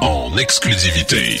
En exclusivité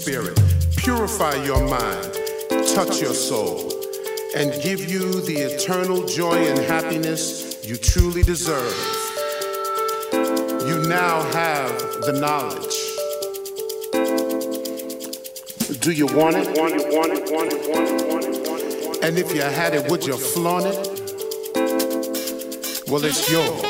spirit, purify your mind, touch your soul, and give you the eternal joy and happiness you truly deserve. You now have the knowledge. Do you want it? Want it. And if you had it, would you flaunt it? Well, it's yours.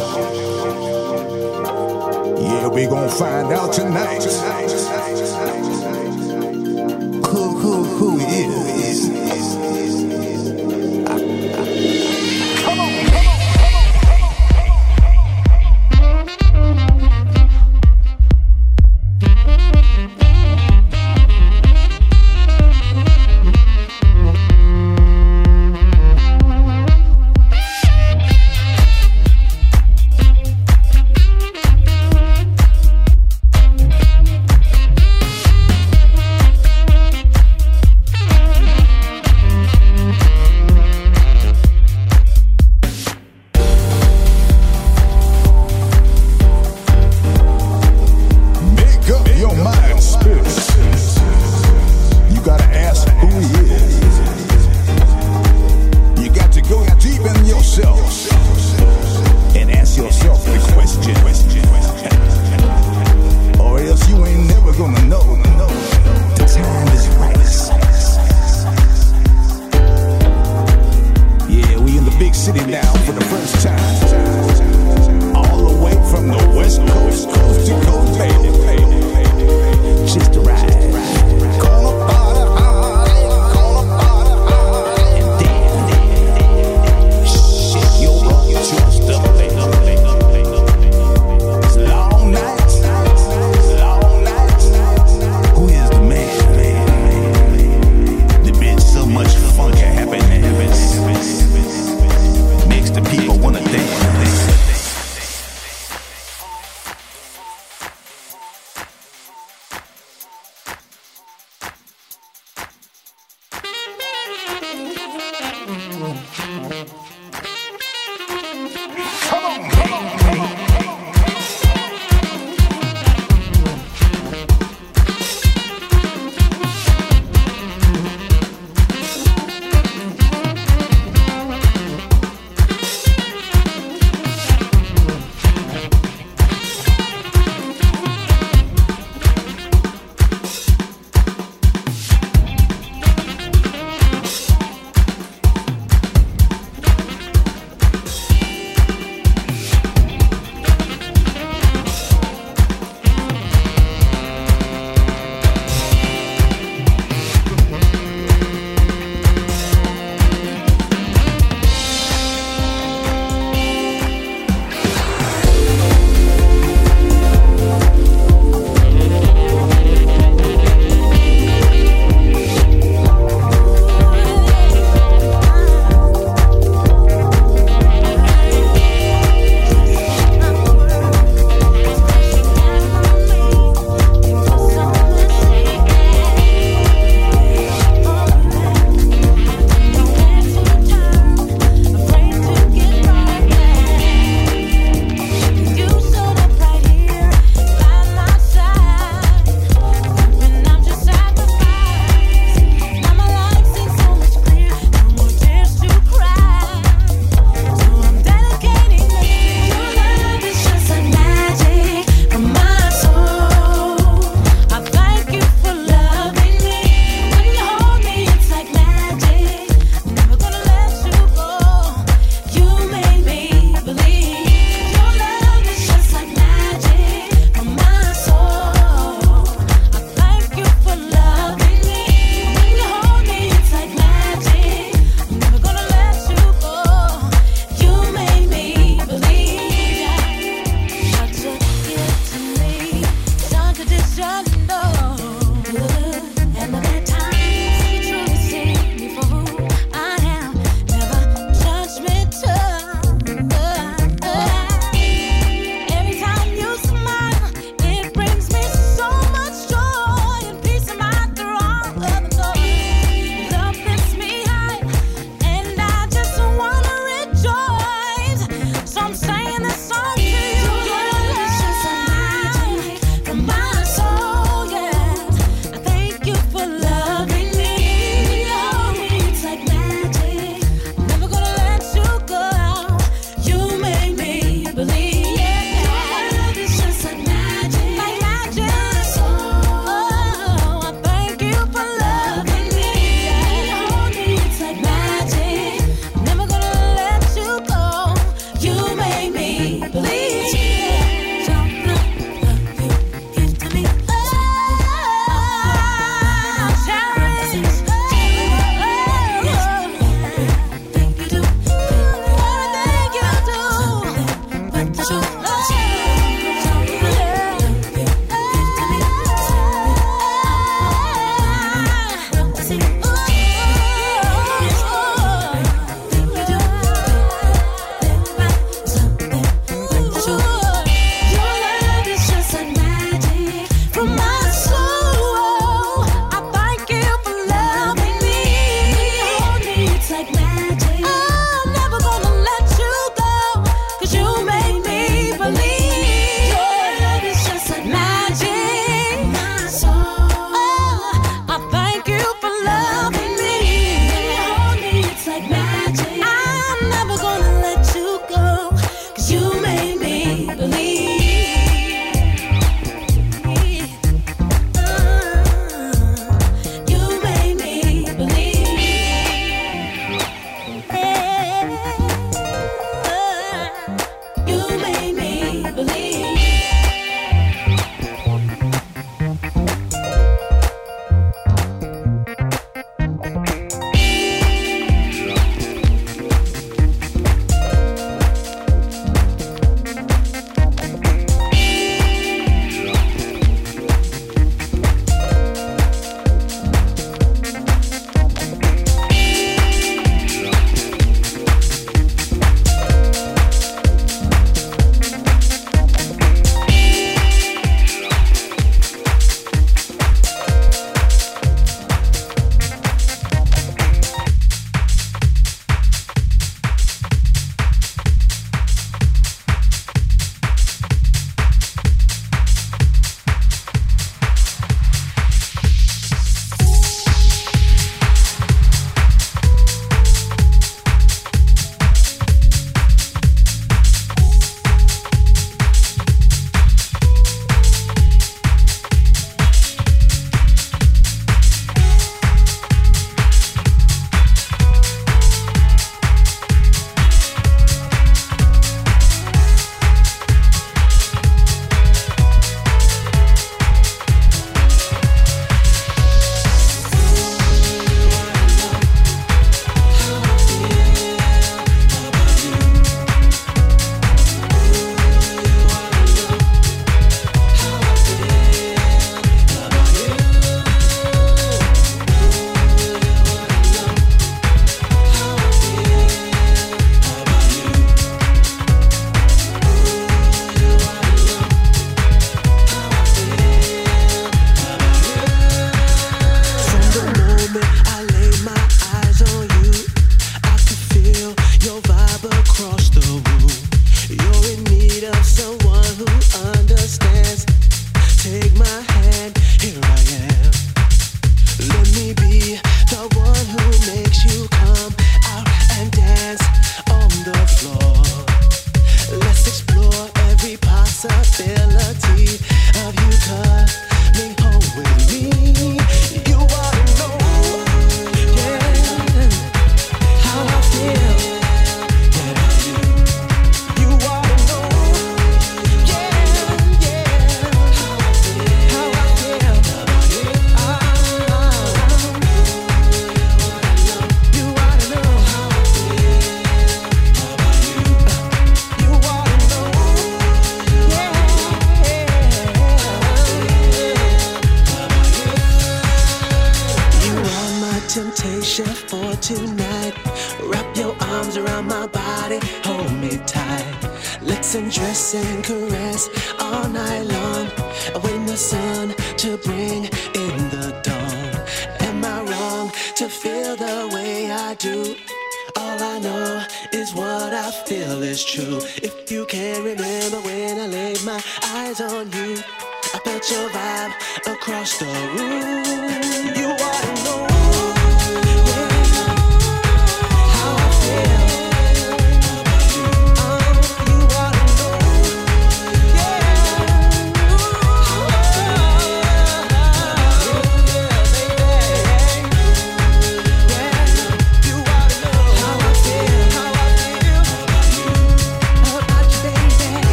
We gon' find out tonight.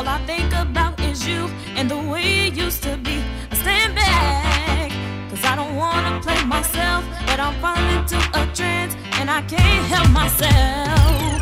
All I think about is you and the way it used to be. I stand back, cause I don't wanna play myself, but I'm falling into a trance and I can't help myself.